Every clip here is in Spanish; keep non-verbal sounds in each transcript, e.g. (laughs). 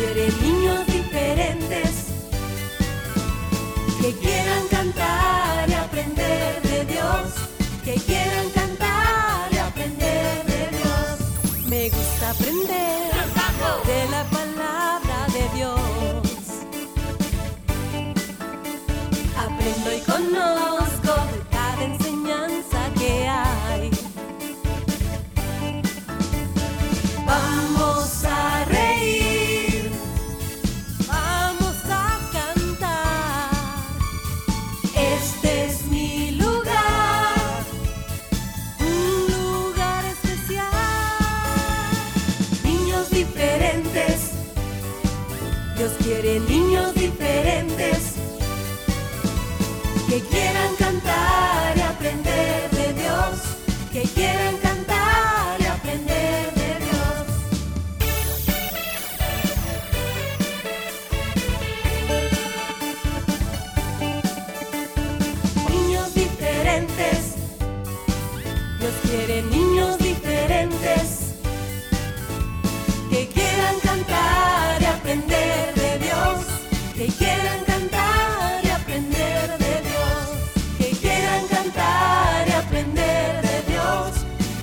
si eres niño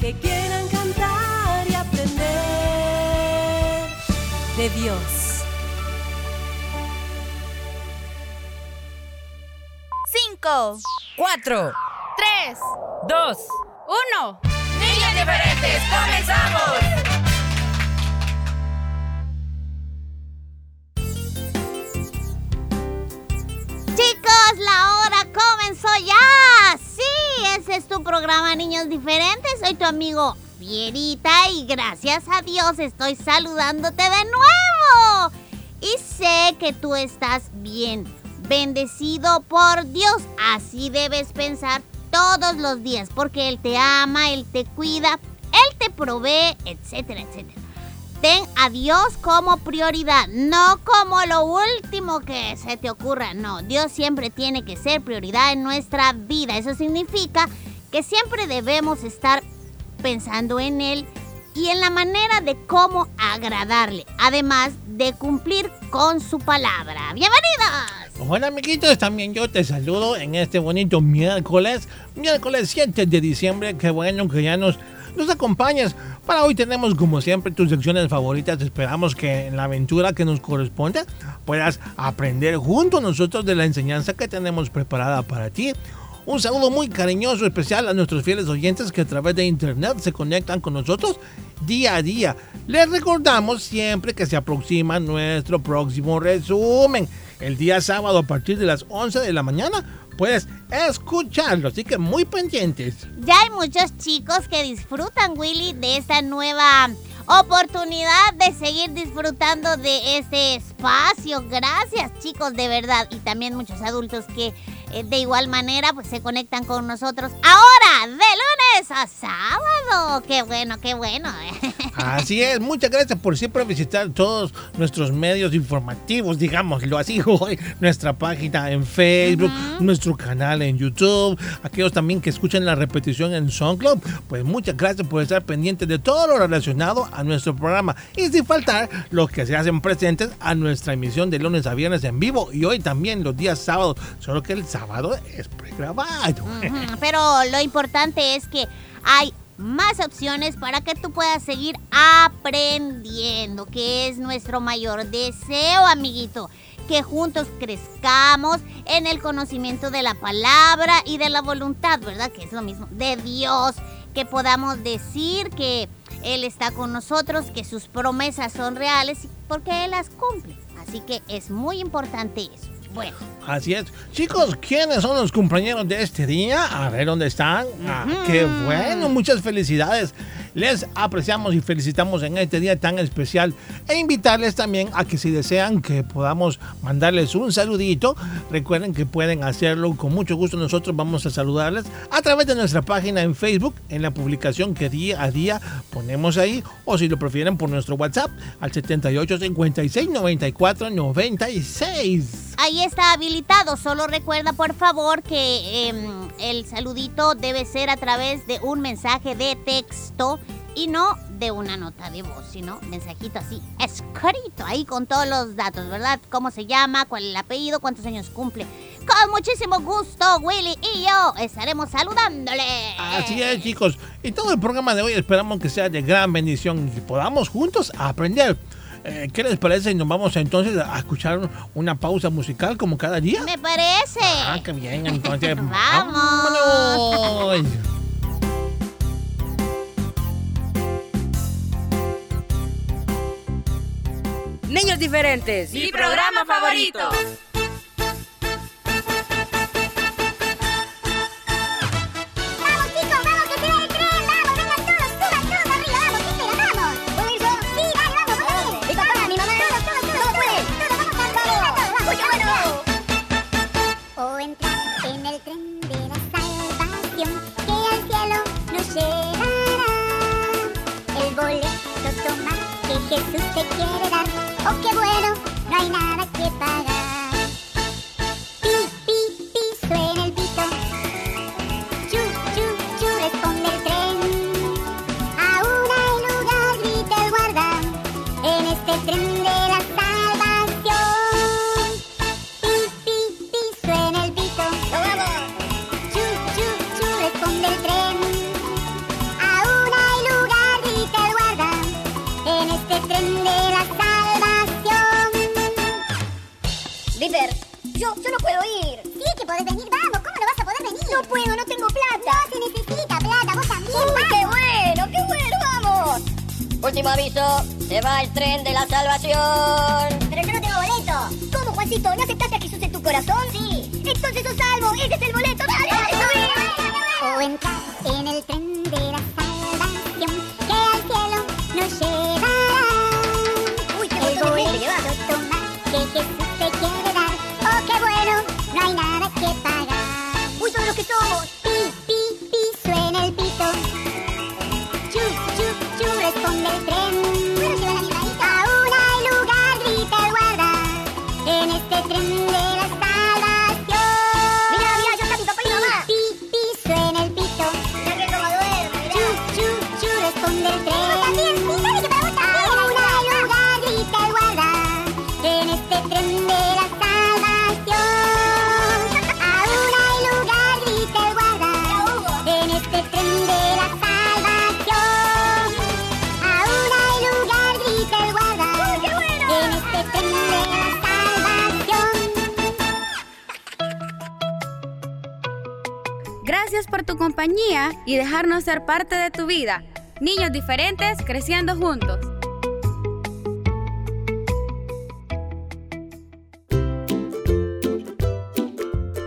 que quieran cantar y aprender de Dios. Cinco, Cuatro, tres, dos, uno. niños diferentes, comenzamos. Chicos, la hora comenzó ya. Sí, ese es tu programa Niños Diferentes. Soy tu amigo Fierita y gracias a Dios estoy saludándote de nuevo. Y sé que tú estás bien, bendecido por Dios. Así debes pensar todos los días porque Él te ama, Él te cuida, Él te provee, etcétera, etcétera. Ten a Dios como prioridad, no como lo último que se te ocurra. No, Dios siempre tiene que ser prioridad en nuestra vida. Eso significa que siempre debemos estar pensando en Él y en la manera de cómo agradarle, además de cumplir con su palabra. ¡Bienvenidos! Hola amiguitos, también yo te saludo en este bonito miércoles, miércoles 7 de diciembre, qué bueno que ya nos, nos acompañas. Para hoy tenemos como siempre tus secciones favoritas, esperamos que en la aventura que nos corresponde puedas aprender junto a nosotros de la enseñanza que tenemos preparada para ti. Un saludo muy cariñoso, especial a nuestros fieles oyentes que a través de internet se conectan con nosotros día a día. Les recordamos siempre que se aproxima nuestro próximo resumen. El día sábado a partir de las 11 de la mañana puedes escucharlo, así que muy pendientes. Ya hay muchos chicos que disfrutan, Willy, de esta nueva oportunidad de seguir disfrutando de este espacio. Gracias, chicos, de verdad. Y también muchos adultos que de igual manera pues se conectan con nosotros ahora, de lunes a sábado. Qué bueno, qué bueno. Así es, muchas gracias por siempre visitar todos nuestros medios informativos, digámoslo así, (laughs) hoy, nuestra página en Facebook, nuestro canal en YouTube, aquellos también que escuchan la repetición en SoundCloud, pues muchas gracias por estar pendientes de todo lo relacionado a nuestro programa. Y sin faltar los que se hacen presentes a nuestra emisión de lunes a viernes en vivo y hoy también los días sábados, solo que el sábado es pregrabado. Pero lo importante es que hay más opciones para que tú puedas seguir aprendiendo, que es nuestro mayor deseo, amiguito. Que juntos crezcamos en el conocimiento de la palabra y de la voluntad, ¿verdad? Que es lo mismo, de Dios. Que podamos decir que Él está con nosotros, que sus promesas son reales, porque Él las cumple. Así que es muy importante eso. Así es. Chicos, ¿quiénes son los compañeros de este día? A ver dónde están. Ah, qué bueno, muchas felicidades. Les apreciamos y felicitamos en este día tan especial e invitarles también a que si desean que podamos mandarles un saludito, recuerden que pueden hacerlo con mucho gusto. Nosotros vamos a saludarles a través de nuestra página en Facebook, en la publicación que día a día ponemos ahí, o si lo prefieren por nuestro WhatsApp al 78 56 94 96. Ahí está habilitado. Solo recuerda, por favor, que em, el saludito debe ser a través de un mensaje de texto y no de una nota de voz, sino mensajito así, escrito, ahí con todos los datos, ¿verdad? Cómo se llama, cuál es el apellido, cuántos años cumple. Con muchísimo gusto, Willy y yo estaremos saludándole. Así es, chicos. Y todo el programa de hoy esperamos que sea de gran bendición y podamos juntos aprender. Eh, ¿Qué les parece? Nos vamos entonces a escuchar una pausa musical como cada día. Me parece. Ah, qué bien, entonces. (laughs) Vamos. Niños diferentes. Mi programa favorito. Jesús te quiere dar. ¡Oh, qué bueno! No hay nada que pagar. Yo, no puedo ir. Sí que podés venir, vamos. ¿Cómo no vas a poder venir? No puedo, no tengo plata. No se necesita plata, vos también. Uy, qué bueno, qué bueno, vamos. Último aviso, se va el tren de la salvación. Pero yo no tengo boleto. ¿Cómo, Juancito? ¿No aceptaste a Jesús en tu corazón? Sí. Entonces sos salvo. Ese es el boleto. Dale, dale, subí. Y dejarnos ser parte de tu vida. Niños diferentes creciendo juntos.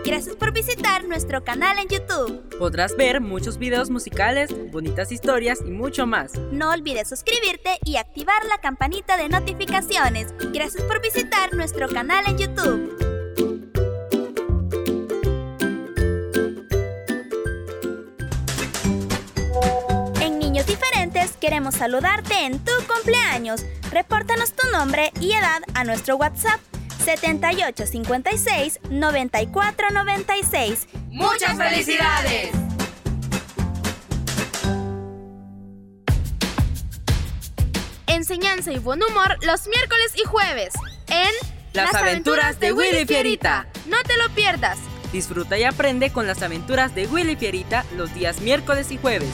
Gracias por visitar nuestro canal en YouTube. Podrás ver muchos videos musicales, bonitas historias y mucho más. No olvides suscribirte y activar la campanita de notificaciones. Gracias por visitar nuestro canal en YouTube. Queremos saludarte en tu cumpleaños. Repórtanos tu nombre y edad a nuestro WhatsApp 7856 9496. ¡Muchas felicidades! Enseñanza y buen humor los miércoles y jueves en Las aventuras de Willy Fierita. No te lo pierdas. Disfruta y aprende con las aventuras de Willy Fierita los días miércoles y jueves.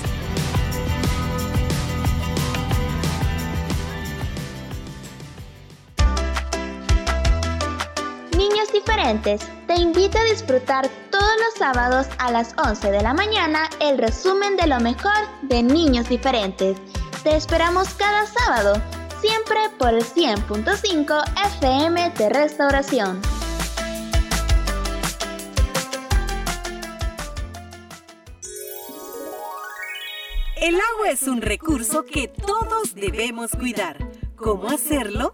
Niños diferentes, te invito a disfrutar todos los sábados a las 11 de la mañana el resumen de lo mejor de Niños diferentes. Te esperamos cada sábado, siempre por el 100.5 FM de Restauración. El agua es un recurso que todos debemos cuidar. ¿Cómo hacerlo?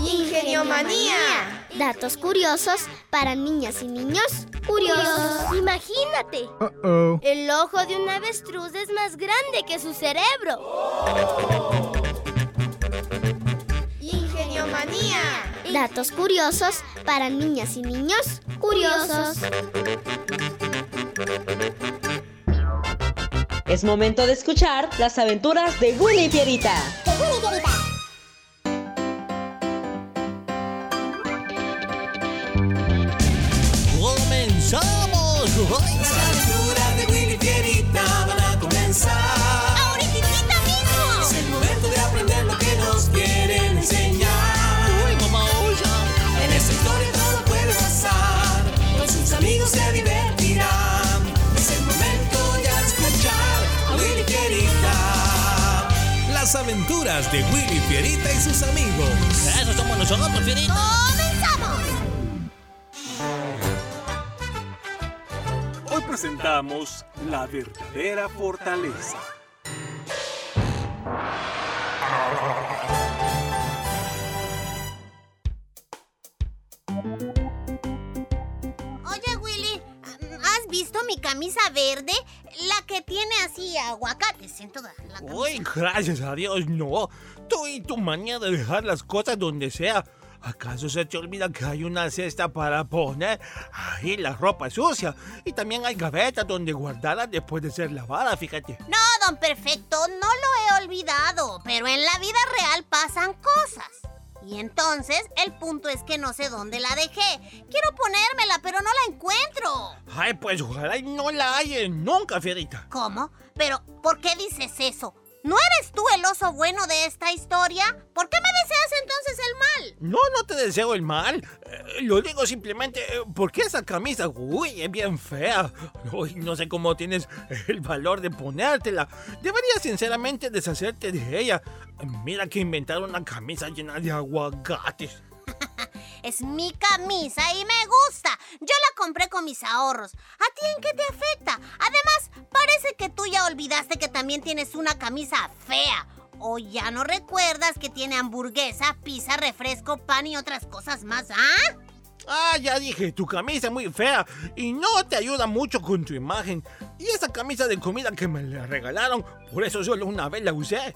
Ingeniomanía. Datos curiosos para niñas y niños curiosos. Imagínate. El ojo de un avestruz es más grande que su cerebro. Ingeniomanía. Datos curiosos para niñas y niños curiosos. Es momento de escuchar las aventuras de Willy y Pierita. Willy Pierita. ¡Comenzamos! Aventuras de Willy Pierita y sus amigos. Eso somos nosotros, Pierita. ¡Comenzamos! Hoy presentamos La verdadera fortaleza. Mi camisa verde? La que tiene así aguacates en toda la camisa. Uy, gracias a Dios, no. Tú y tu manía de dejar las cosas donde sea. ¿Acaso se te olvida que hay una cesta para poner ahí la ropa sucia? Y también hay gavetas donde guardarla después de ser lavada, fíjate. No, don Perfecto, no lo he olvidado, pero en la vida real pasan cosas. Y entonces, el punto es que no sé dónde la dejé. Quiero ponérmela, pero no la encuentro. Ay, pues ojalá y no la haya nunca, Fierita. ¿Cómo? Pero, ¿por qué dices eso? ¿No eres tú el oso bueno de esta historia? ¿Por qué me deseas entonces el mal? No, no te deseo el mal. Eh, lo digo simplemente eh, porque esa camisa, uy, es bien fea. Uy, no sé cómo tienes el valor de ponértela. Deberías sinceramente deshacerte de ella. Mira que inventaron una camisa llena de aguacates. Es mi camisa y me gusta. Yo la compré con mis ahorros. ¿A ti en qué te afecta? Además, parece que tú ya olvidaste que también tienes una camisa fea. O ya no recuerdas que tiene hamburguesa, pizza, refresco, pan y otras cosas más, ¿ah? Ah, ya dije, tu camisa es muy fea y no te ayuda mucho con tu imagen. Y esa camisa de comida que me la regalaron, por eso solo una vez la usé.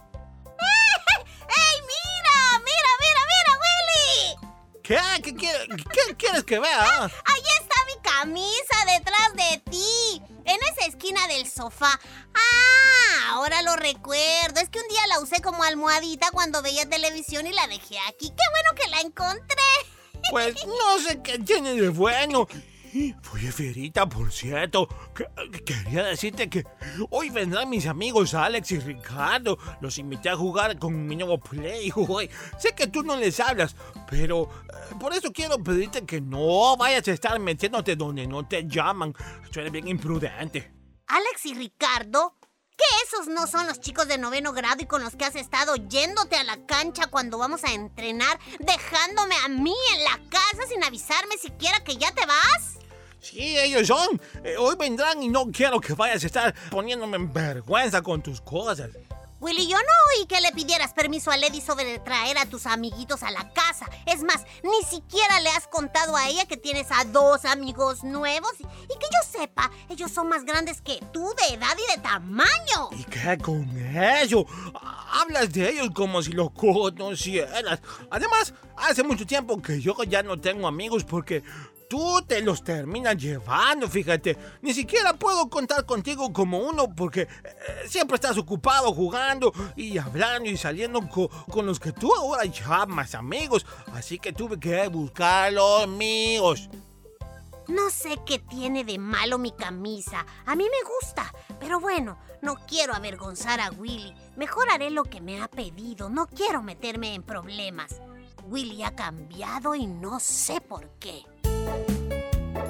¿Qué? ¿Qué, qué quieres que vea? Ahí está mi camisa detrás de ti, en esa esquina del sofá. Ah, ahora lo recuerdo. Es que un día la usé como almohadita cuando veía televisión y la dejé aquí. ¡Qué bueno que la encontré! Pues no sé qué tiene de bueno. Oye, Fierita, por cierto, que- quería decirte que hoy vendrán mis amigos Alex y Ricardo. Los invité a jugar con mi nuevo Play. (laughs) Sé que tú no les hablas, pero eh, por eso quiero pedirte que no vayas a estar metiéndote donde no te llaman. Tú eres bien imprudente. Alex y Ricardo, ¿que esos no son los chicos de noveno grado y con los que has estado yéndote a la cancha cuando vamos a entrenar, dejándome a mí en la casa sin avisarme siquiera que ya te vas? Sí, ellos son. Eh, hoy vendrán y no quiero que vayas a estar poniéndome en vergüenza con tus cosas. Willy, yo no oí que le pidieras permiso a Lady sobre traer a tus amiguitos a la casa. Es más, ni siquiera le has contado a ella que tienes a dos amigos nuevos y, que yo sepa, ellos son más grandes que tú de edad y de tamaño. ¿Y qué con eso? Hablas de ellos como si los conocieras. Además, hace mucho tiempo que yo ya no tengo amigos porque tú te los terminas llevando, fíjate. Ni siquiera puedo contar contigo como uno porque eh, siempre estás ocupado jugando y hablando y saliendo co- con los que tú ahora llamas amigos. Así que tuve que buscar los amigos. No sé qué tiene de malo mi camisa. A mí me gusta. Pero bueno, no quiero avergonzar a Willy. Mejor haré lo que me ha pedido. No quiero meterme en problemas. Willy ha cambiado y no sé por qué.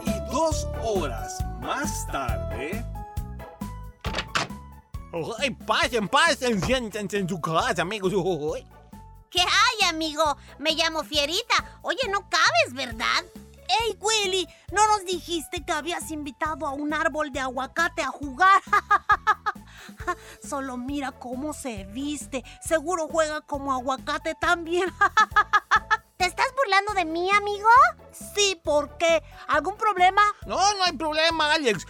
Y dos horas más tarde. Ay, pasen, pasen, siéntense en su casa, amigos. ¿Qué hay, amigo? Me llamo Fierita. Oye, no cabes, ¿verdad? ¡Ey, Willy! ¿No nos dijiste que habías invitado a un árbol de aguacate a jugar? (laughs) Solo mira cómo se viste. Seguro juega como aguacate también. (laughs) ¿Te estás burlando de mí, amigo? Sí, ¿por qué? ¿Algún problema? No, no hay problema, Alex.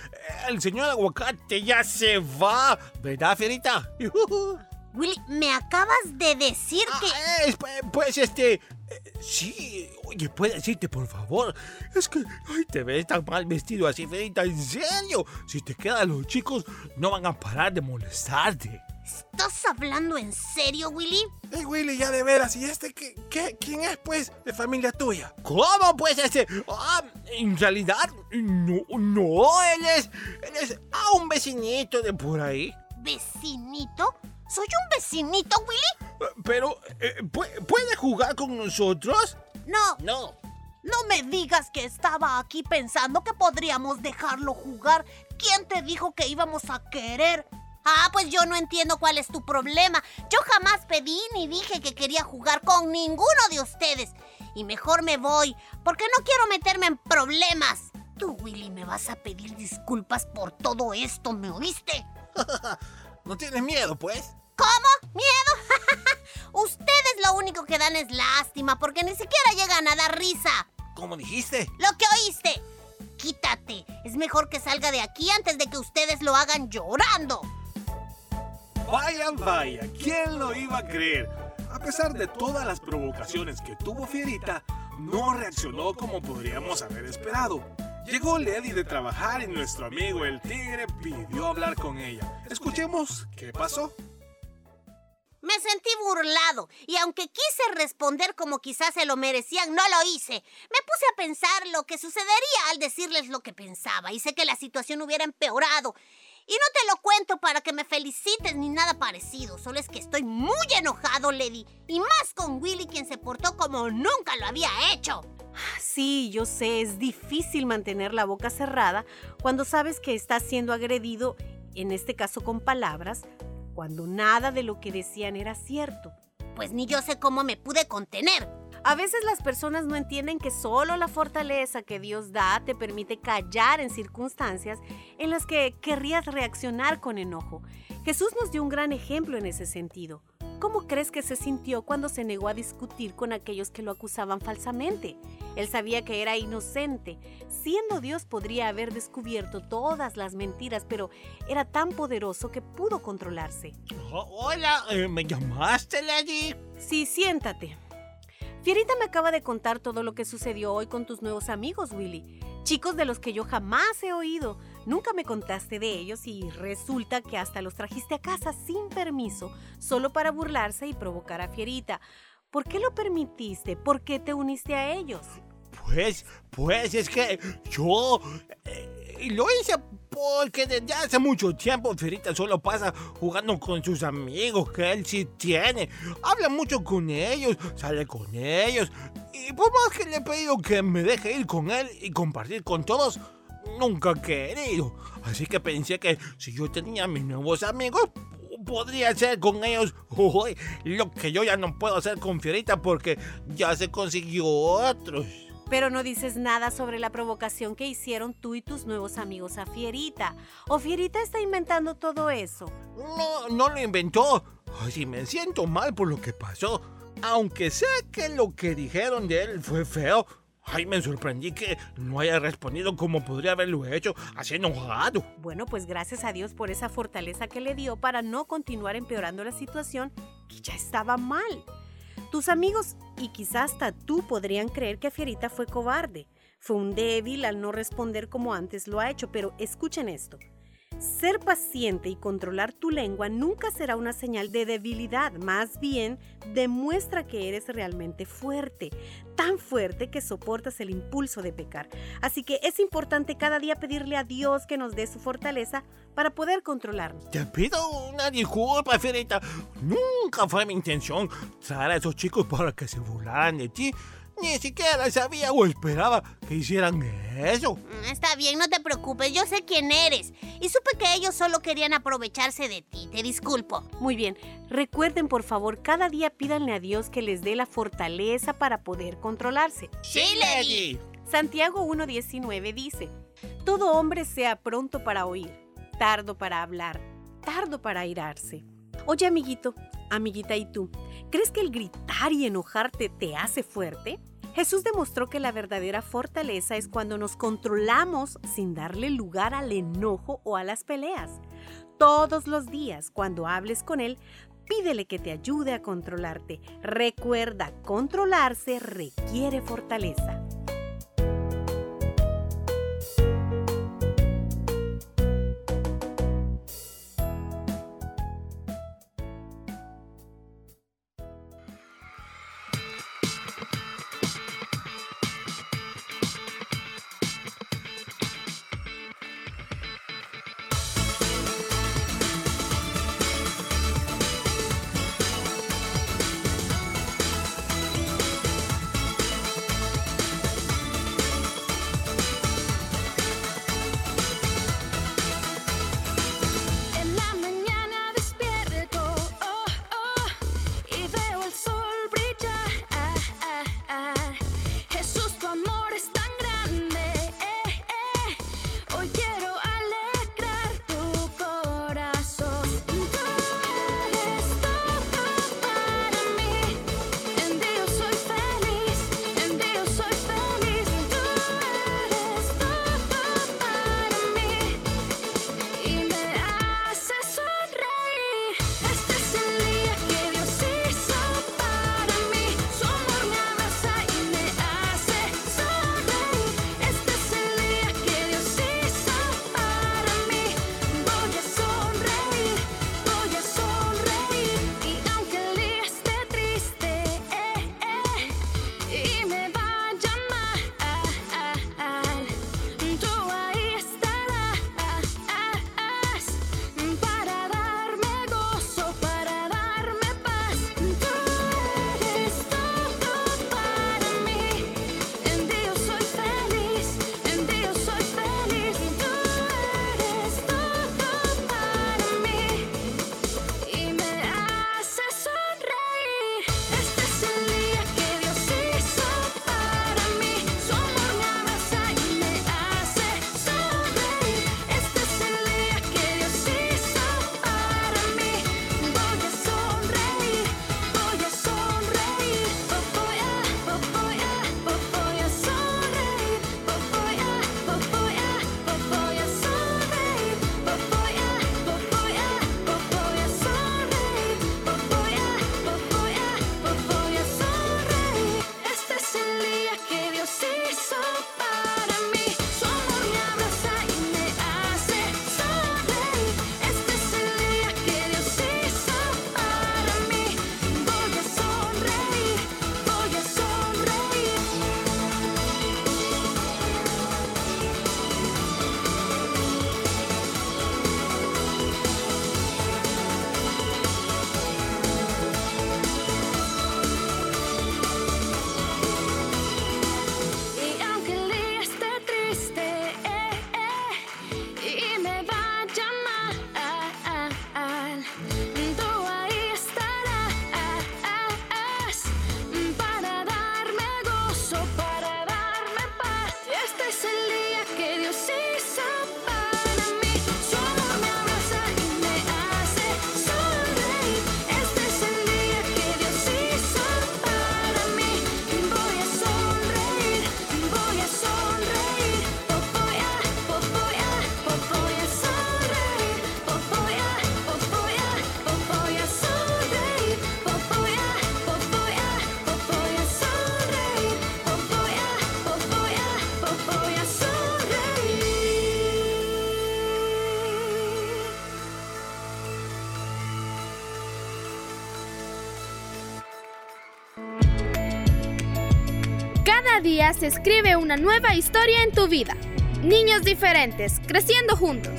El señor aguacate ya se va. ¿Verdad, Fierita? (laughs) Willy, me acabas de decir ah, que... Es, pues, este... Eh, sí, oye, ¿puedes decirte, por favor? Es que ay, te ves tan mal vestido así, Fierita, en serio. Si te quedan los chicos, no van a parar de molestarte. ¿Estás hablando en serio, Willy? Hey, Willy, ya de veras. ¿Y este qué, qué, quién es, pues, de familia tuya? ¿Cómo, pues, este? Ah, en realidad, no, no, él es, él es ah, un vecinito de por ahí. ¿Vecinito? ¿Soy un vecinito, Willy? Pero, eh, ¿puede jugar con nosotros? No. No. No me digas que estaba aquí pensando que podríamos dejarlo jugar. ¿Quién te dijo que íbamos a querer? Ah, pues yo no entiendo cuál es tu problema. Yo jamás pedí ni dije que quería jugar con ninguno de ustedes. Y mejor me voy, porque no quiero meterme en problemas. Tú, Willy, me vas a pedir disculpas por todo esto, ¿me oíste? (laughs) ¿No tienes miedo, pues? ¿Cómo? ¿Miedo? (laughs) Ustedes lo único que dan es lástima porque ni siquiera llegan a dar risa. ¿Cómo dijiste? Lo que oíste. Quítate. Es mejor que salga de aquí antes de que ustedes lo hagan llorando. Vaya, vaya, ¿quién lo iba a creer? A pesar de todas las provocaciones que tuvo Fierita, no reaccionó como podríamos haber esperado. Llegó Lady de trabajar y nuestro amigo el tigre pidió hablar con ella. Escuchemos qué pasó. Me sentí burlado y aunque quise responder como quizás se lo merecían, no lo hice. Me puse a pensar lo que sucedería al decirles lo que pensaba y sé que la situación hubiera empeorado. Y no te lo cuento para que me felicites ni nada parecido, solo es que estoy muy enojado, Lady, y más con Willy quien se portó como nunca lo había hecho. Sí, yo sé, es difícil mantener la boca cerrada cuando sabes que estás siendo agredido, en este caso con palabras, cuando nada de lo que decían era cierto. Pues ni yo sé cómo me pude contener. A veces las personas no entienden que solo la fortaleza que Dios da te permite callar en circunstancias en las que querrías reaccionar con enojo. Jesús nos dio un gran ejemplo en ese sentido. ¿Cómo crees que se sintió cuando se negó a discutir con aquellos que lo acusaban falsamente? Él sabía que era inocente. Siendo Dios podría haber descubierto todas las mentiras, pero era tan poderoso que pudo controlarse. hola, eh, ¿me llamaste, Lady? Sí, siéntate. Fierita me acaba de contar todo lo que sucedió hoy con tus nuevos amigos, Willy. Chicos de los que yo jamás he oído. Nunca me contaste de ellos y resulta que hasta los trajiste a casa sin permiso, solo para burlarse y provocar a Fierita. ¿Por qué lo permitiste? ¿Por qué te uniste a ellos? Pues, pues es que yo eh, lo hice porque desde hace mucho tiempo Fierita solo pasa jugando con sus amigos que él sí tiene. Habla mucho con ellos, sale con ellos. Y por más que le he pedido que me deje ir con él y compartir con todos, nunca he querido. Así que pensé que si yo tenía mis nuevos amigos, podría hacer con ellos lo que yo ya no puedo hacer con Fierita porque ya se consiguió otros. Pero no dices nada sobre la provocación que hicieron tú y tus nuevos amigos a Fierita. ¿O Fierita está inventando todo eso? No, no lo inventó. Ay, me siento mal por lo que pasó. Aunque sé que lo que dijeron de él fue feo. Ay, me sorprendí que no haya respondido como podría haberlo hecho, así enojado. Bueno, pues gracias a Dios por esa fortaleza que le dio para no continuar empeorando la situación que ya estaba mal. Tus amigos y quizás hasta tú podrían creer que Fierita fue cobarde. Fue un débil al no responder como antes lo ha hecho, pero escuchen esto. Ser paciente y controlar tu lengua nunca será una señal de debilidad, más bien demuestra que eres realmente fuerte, tan fuerte que soportas el impulso de pecar. Así que es importante cada día pedirle a Dios que nos dé su fortaleza para poder controlarnos. Te pido una disculpa, Fierita. Nunca fue mi intención traer a esos chicos para que se burlaran de ti. Ni siquiera sabía o esperaba que hicieran eso. Mm, está bien, no te preocupes, yo sé quién eres. Y supe que ellos solo querían aprovecharse de ti, te disculpo. Muy bien, recuerden por favor, cada día pídanle a Dios que les dé la fortaleza para poder controlarse. Sí, Lady. Santiago 1.19 dice, Todo hombre sea pronto para oír, tardo para hablar, tardo para airarse. Oye, amiguito, Amiguita, ¿y tú? ¿Crees que el gritar y enojarte te hace fuerte? Jesús demostró que la verdadera fortaleza es cuando nos controlamos sin darle lugar al enojo o a las peleas. Todos los días, cuando hables con Él, pídele que te ayude a controlarte. Recuerda, controlarse requiere fortaleza. se escribe una nueva historia en tu vida. Niños diferentes, creciendo juntos.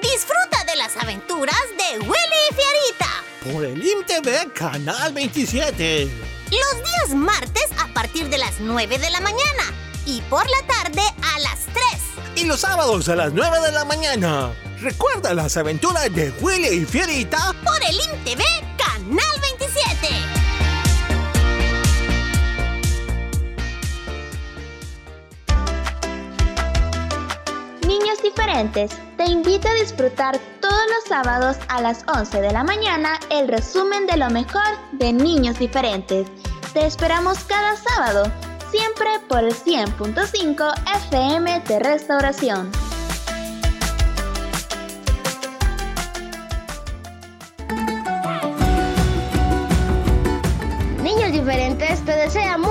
Disfruta de las aventuras de Willy y Fierita. Por el IMTV Canal 27. Los días martes a partir de las 9 de la mañana y por la tarde a las 3. Y los sábados a las 9 de la mañana. Recuerda las aventuras de Willy y Fierita por el INTV Canal 27. Niños diferentes, te invito a disfrutar todos los sábados a las 11 de la mañana el resumen de lo mejor de Niños diferentes. Te esperamos cada sábado, siempre por el 100.5 FM de Restauración.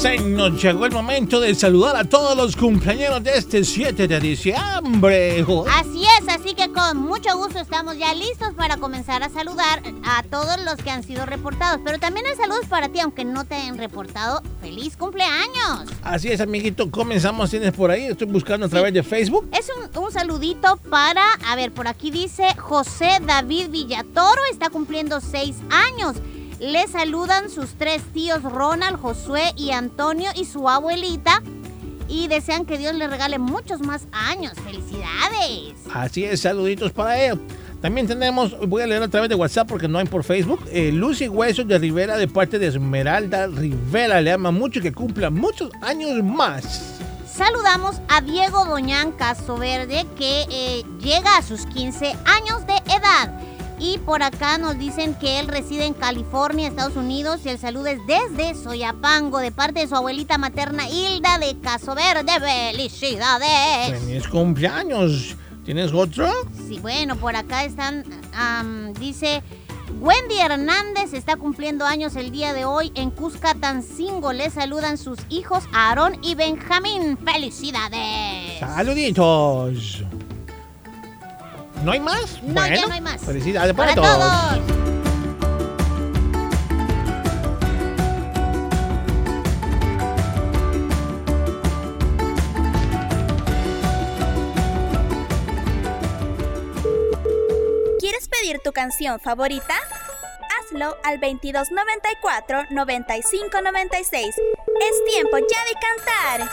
Se nos llegó el momento de saludar a todos los cumpleaños de este 7 de diciembre. Así es, así que con mucho gusto estamos ya listos para comenzar a saludar a todos los que han sido reportados. Pero también hay saludos para ti, aunque no te hayan reportado. ¡Feliz cumpleaños! Así es, amiguito. Comenzamos, tienes por ahí. Estoy buscando a través de Facebook. Es un, un saludito para, a ver, por aquí dice José David Villatoro, está cumpliendo seis años. Le saludan sus tres tíos Ronald, Josué y Antonio y su abuelita. Y desean que Dios le regale muchos más años. ¡Felicidades! Así es, saluditos para él. También tenemos, voy a leer a través de WhatsApp porque no hay por Facebook, eh, Lucy Huesos de Rivera de parte de Esmeralda Rivera. Le ama mucho y que cumpla muchos años más. Saludamos a Diego Doñán Casoverde que eh, llega a sus 15 años de edad. Y por acá nos dicen que él reside en California, Estados Unidos. Y el saludo es desde Soyapango, de parte de su abuelita materna Hilda de Caso Verde. ¡Felicidades! Feliz cumpleaños. ¿Tienes otro? Sí, bueno, por acá están. dice. Wendy Hernández está cumpliendo años el día de hoy en Cuscatancingo. Le saludan sus hijos Aarón y Benjamín. ¡Felicidades! Saluditos. ¿No hay más? No, ya no hay más. Felicidades para, Para todos. todos. ¿Quieres pedir tu canción favorita? Hazlo al 2294 9596. Es tiempo ya de cantar.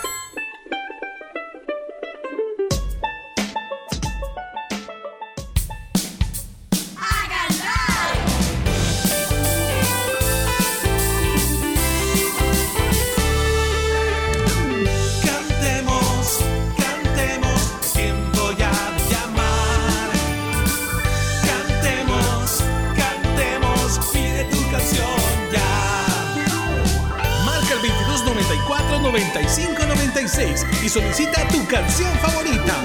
9596 y solicita tu canción favorita.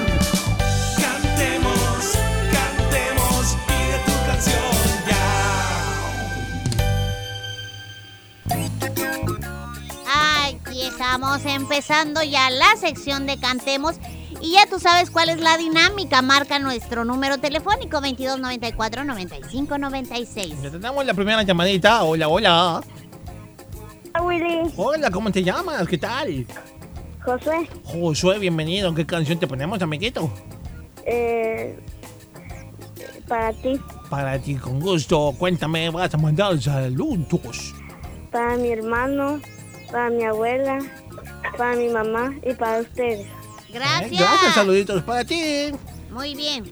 Cantemos, cantemos, pide tu canción Aquí estamos empezando ya la sección de Cantemos. Y ya tú sabes cuál es la dinámica. Marca nuestro número telefónico 2294 9596. Ya tenemos la primera llamadita. Hola, hola. Hola, Willy. Hola, ¿cómo te llamas? ¿Qué tal? Josué. Josué, bienvenido. ¿Qué canción te ponemos, amiguito? Eh, para ti, Para ti, con gusto. Cuéntame, vas a mandar saludos. para mi hermano, para mi abuela, para mi mamá y para ustedes. Gracias. Eh, Gracias, saluditos para ti. Muy bien.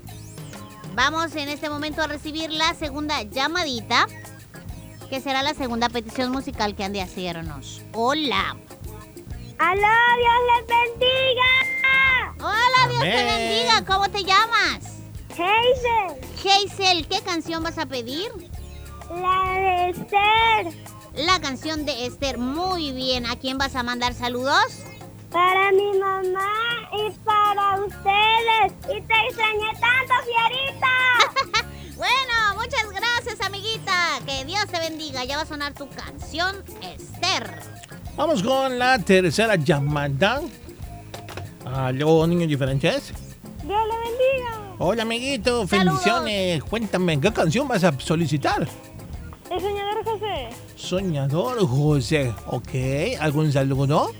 Vamos en este momento a recibir la segunda llamadita, que será la segunda petición musical que han de hacernos. Hola. ¡Aló, Dios les bendiga! Hola, Dios te bendiga. ¿Cómo te llamas? Hazel. Hazel, ¿qué canción vas a pedir? La de Esther. La canción de Esther. Muy bien. ¿A quién vas a mandar saludos? Para mi mamá y para ustedes. Y te extrañé tanto, Fierita. (laughs) Bueno. Que Dios te bendiga. Ya va a sonar tu canción, Esther. Vamos con la tercera llamada. Aló, niños diferentes. Dios le bendiga. Hola, amiguito. Bendiciones. Cuéntame, ¿qué canción vas a solicitar? El soñador José. Soñador José. Ok, ¿algún saludo?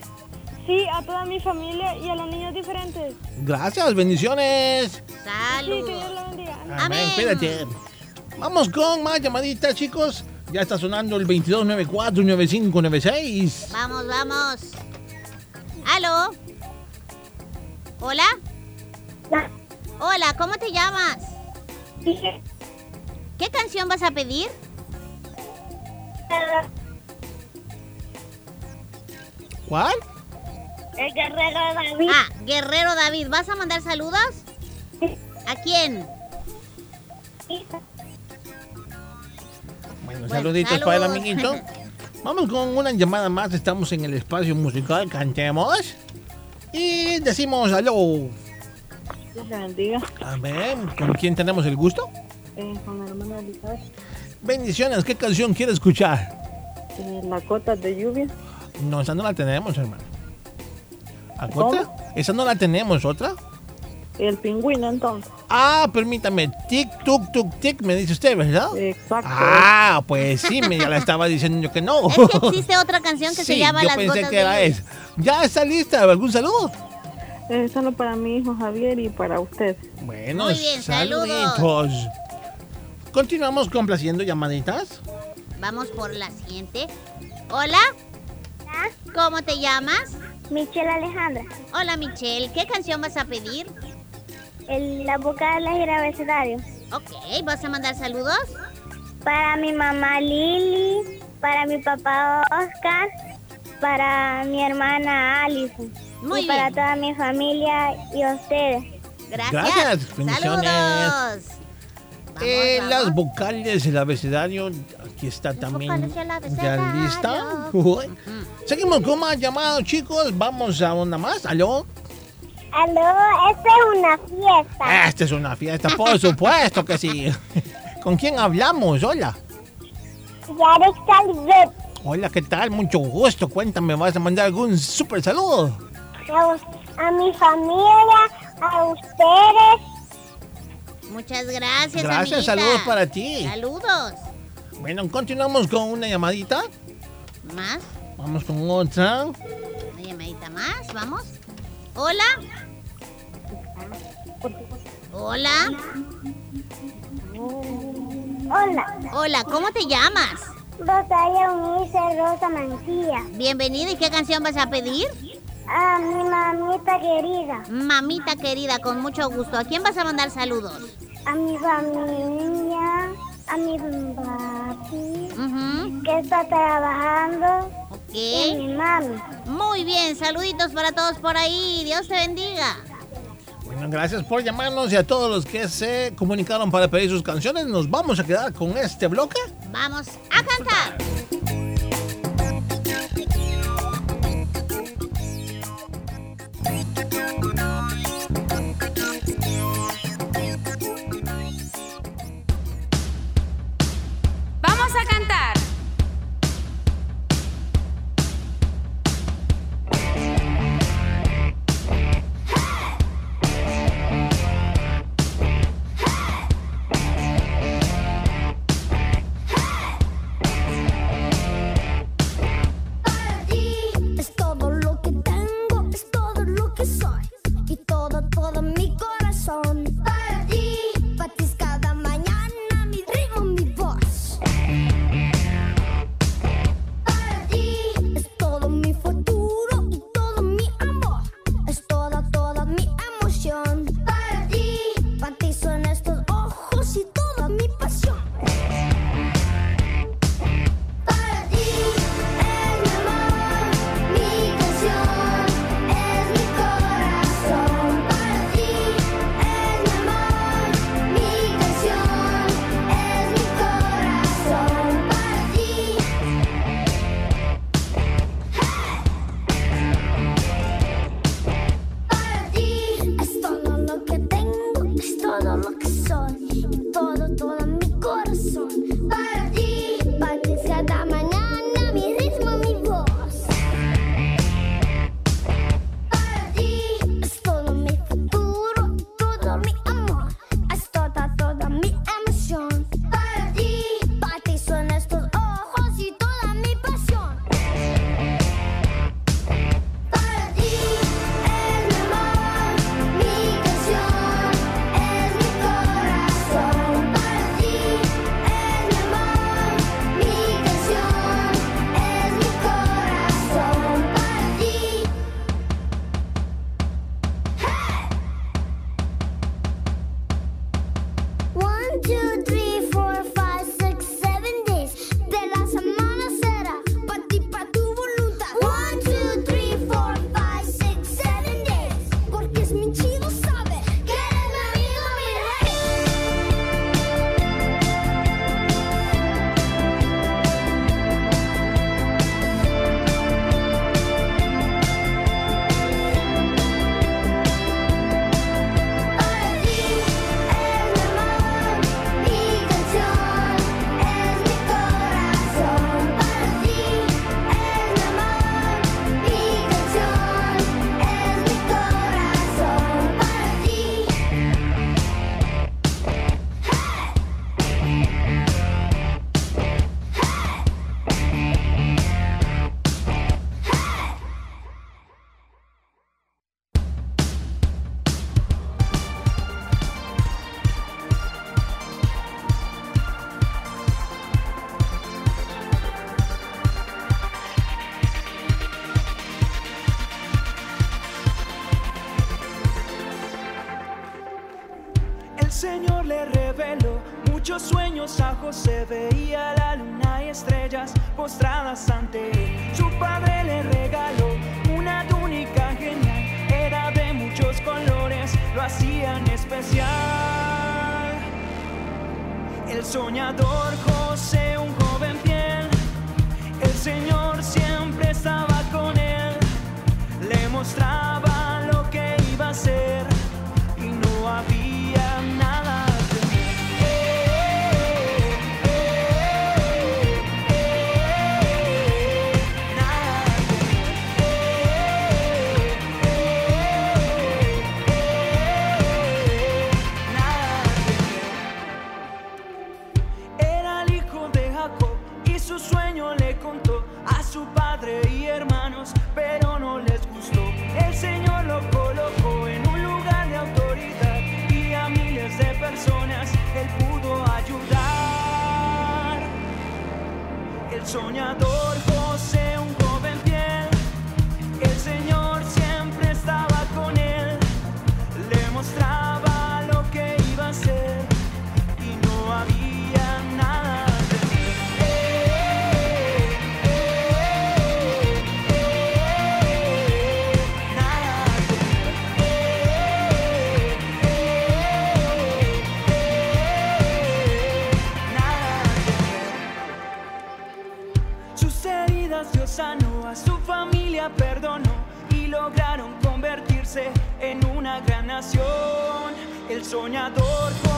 Sí, a toda mi familia y a los niños diferentes. Gracias, bendiciones. Sí, que Dios le bendiga. Amén, cuídate. Vamos con más llamaditas, chicos. Ya está sonando el 2294-9596. Vamos, vamos. ¿Aló? ¿Hola? Hola, ¿cómo te llamas? ¿Qué canción vas a pedir? ¿Cuál? El guerrero David. Ah, Guerrero David. ¿Vas a mandar saludos? ¿A quién? Bueno, Bueno, saluditos para el saludos. amiguito. (laughs) Vamos con una llamada más. Estamos en el espacio musical. Cantemos. Y decimos aló. Dios le bendiga. A ver, ¿con quién tenemos el gusto? Eh, con la hermana Elizabeth. Bendiciones. ¿Qué canción quiere escuchar? Eh, la cota de lluvia. No, esa no la tenemos, hermano. ¿A otra? Esa no la tenemos, ¿otra? El pingüino, entonces. Ah, permítame. Tic, tuc, tuc, tic, me dice usted, ¿verdad? Exacto. Ah, pues sí, me ya la estaba diciendo yo que no. Es que existe otra canción que se (laughs) llama yo Las pensé Gotas que de era Lluvia. esa. ¿Ya está lista? ¿Algún saludo? Eh, solo para mi hijo Javier y para usted. Bueno, Muy bien, saluditos. Continuamos complaciendo llamaditas. Vamos por la siguiente. Hola. ¿Cómo te llamas? Michelle Alejandra. Hola, Michelle. ¿Qué canción vas a pedir? El, la boca del abecedario. Ok, ¿vas a mandar saludos? Para mi mamá Lili, para mi papá Oscar, para mi hermana Alison. Muy y para toda mi familia y ustedes. Gracias. Gracias, bendiciones. Saludos. Eh, vamos. las vocales del abecedario. Aquí está también. vocales ¿Ya lista? Uy. Seguimos con más llamados, chicos. Vamos a una más. ¿Aló? Aló, esta es una fiesta. Esta es una fiesta, por supuesto que sí. ¿Con quién hablamos? Hola. Yarek Salivet. Hola, ¿qué tal? Mucho gusto. Cuéntame, ¿vas a mandar algún super saludo? A, mi familia, a ustedes. Muchas gracias, Gracias, amiguita. saludos para ti. Saludos. Bueno, continuamos con una llamadita. Más, Vamos con otra. una llamadita más, vamos. Hola. Hola. Hola. Hola, ¿cómo te llamas? Rosalia Unice Rosa Mancilla. Bienvenida, ¿y qué canción vas a pedir? A mi mamita querida. Mamita querida, con mucho gusto. ¿A quién vas a mandar saludos? A mi familia. A mi papi. Ujú. Que está trabajando. Mi mami. Muy bien, saluditos para todos por ahí. Dios te bendiga. Bueno, gracias por llamarnos y a todos los que se comunicaron para pedir sus canciones. Nos vamos a quedar con este bloque. Vamos a cantar. veía la luna y estrellas postradas ante él. Su padre le regaló una túnica genial, era de muchos colores, lo hacían especial. El soñador José soñador. sonhador.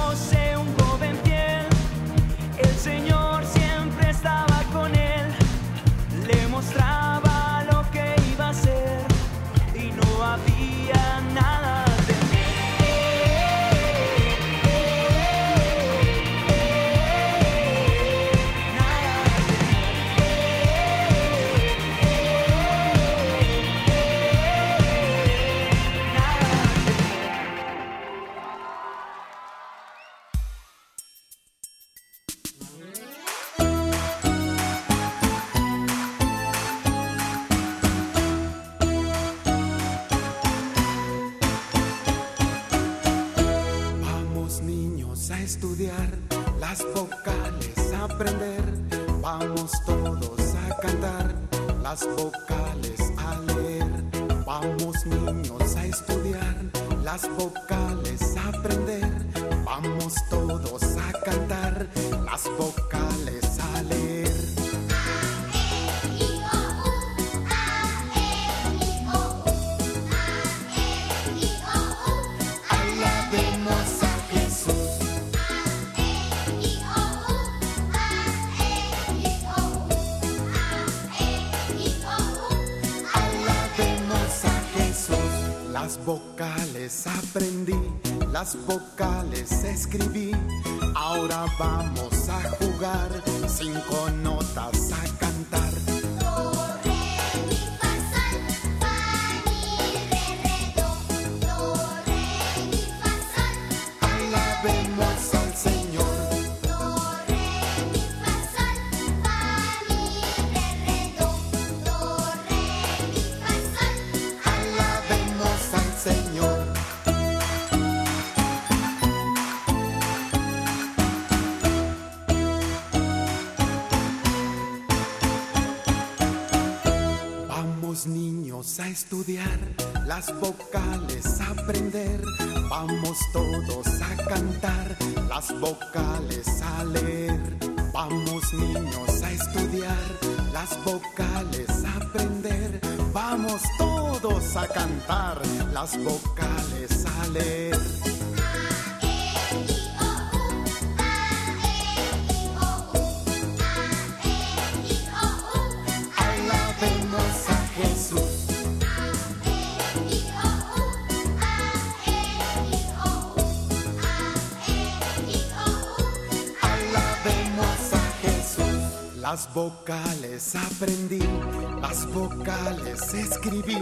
las vocales escribí. Ahora vamos a jugar sin conocer estudiar, las vocales aprender. Vamos todos a cantar, las vocales a leer. Vamos niños a estudiar, las vocales aprender. Vamos todos a cantar, las vocales a leer. Las vocales aprendí, las vocales escribí.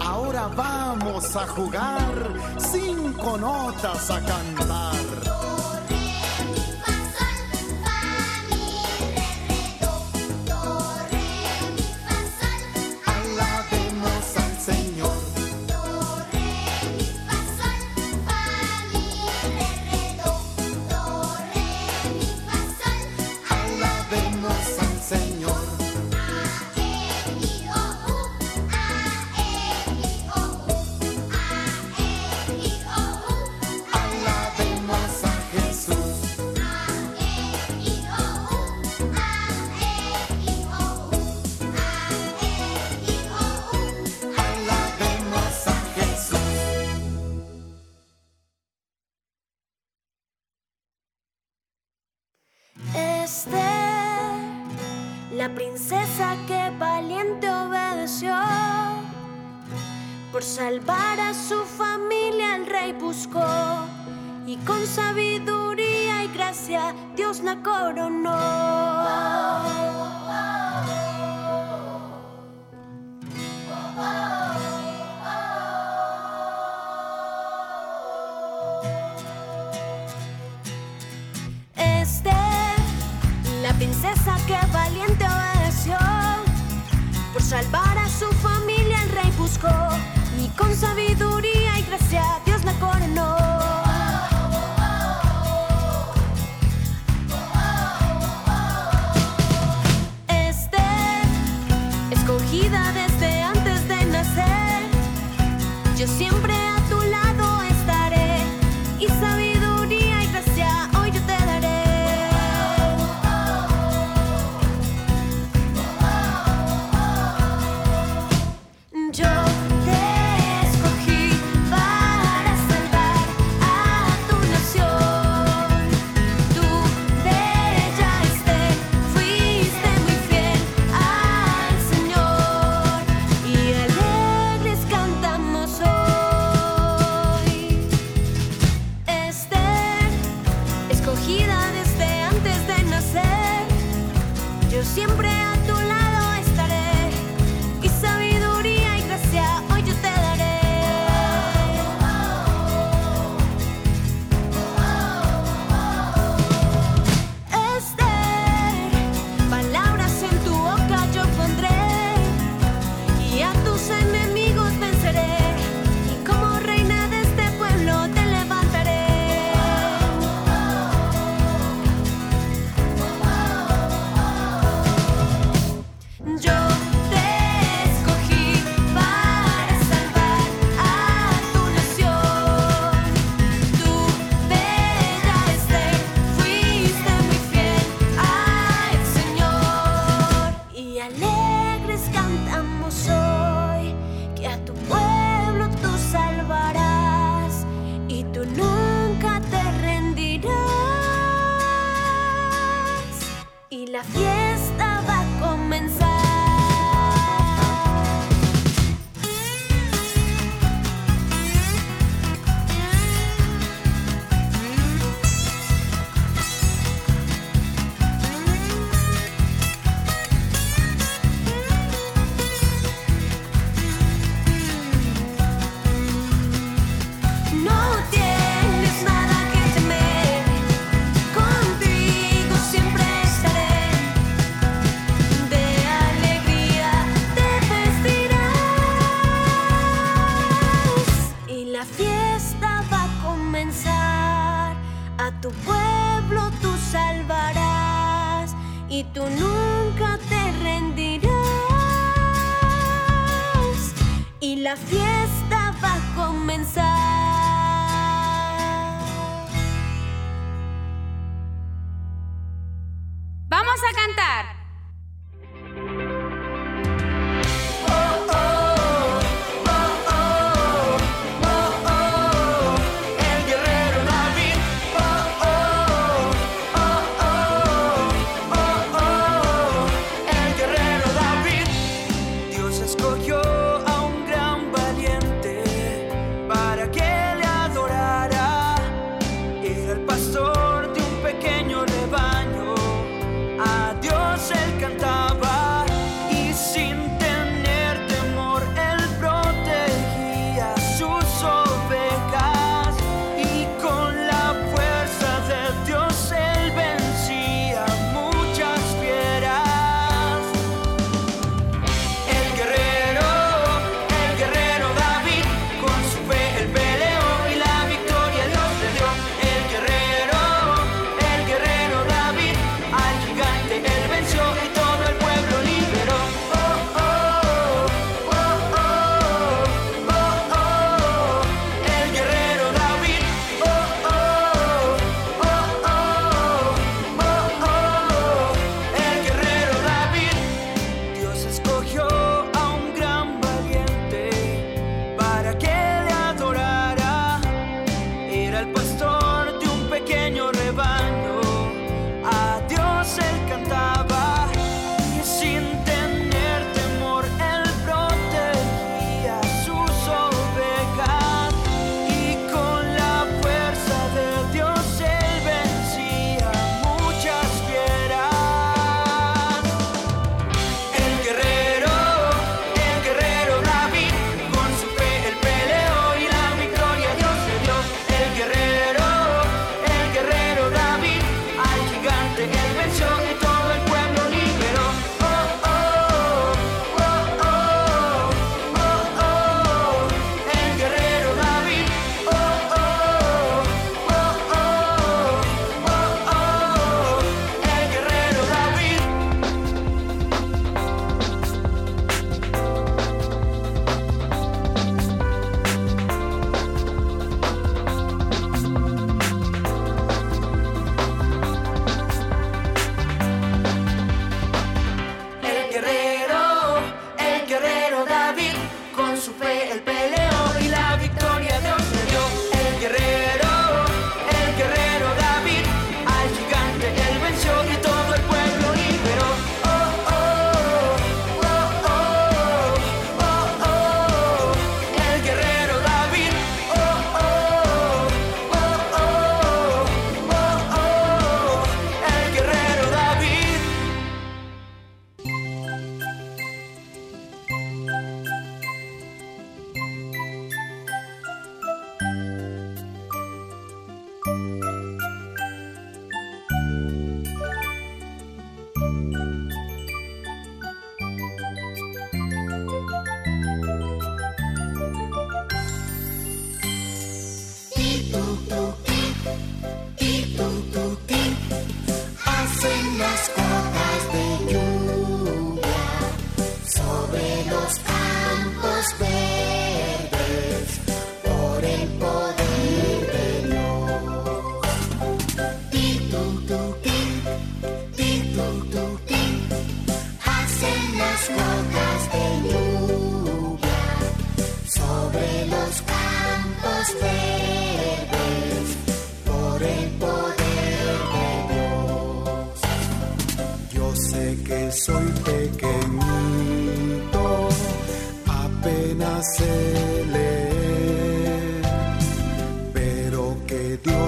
Ahora vamos a jugar cinco notas a cantar. Por salvar a su familia el rey buscó y con sabiduría y gracia Dios la coronó. Este, la princesa que valiente obedeció, por salvar a su familia el rey buscó con sabiduría. la fiesta va a comenzar. Vamos a cantar.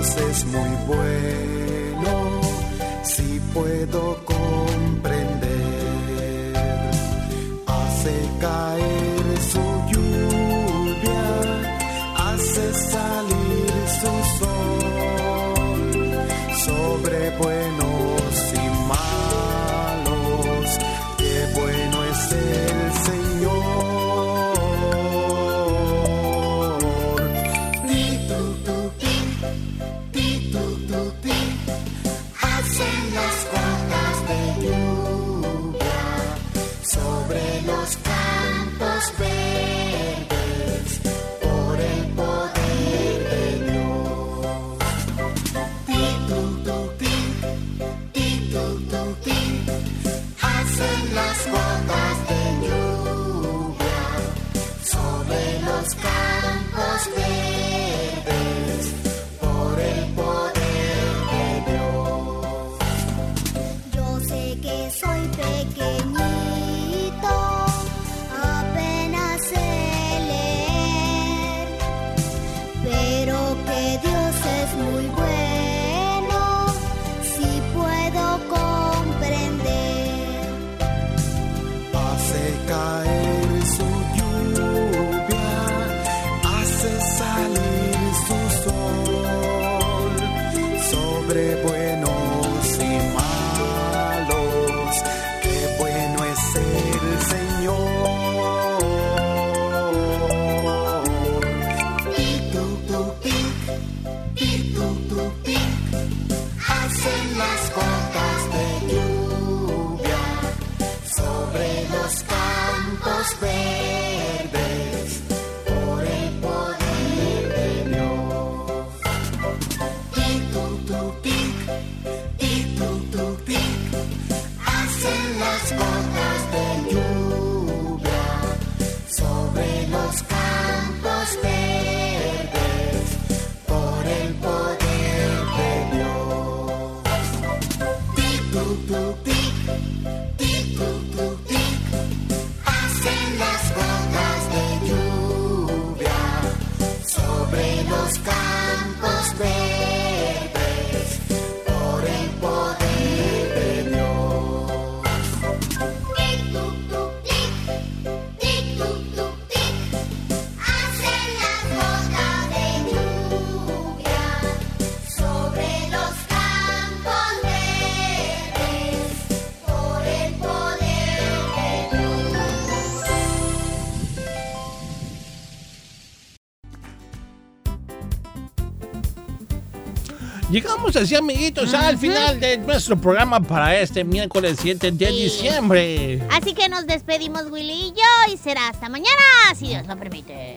Es muy bueno, si puedo Estamos así, amiguitos, al final de nuestro programa para este miércoles 7 de diciembre. Así que nos despedimos, Willy y yo, y será hasta mañana, si Dios lo permite.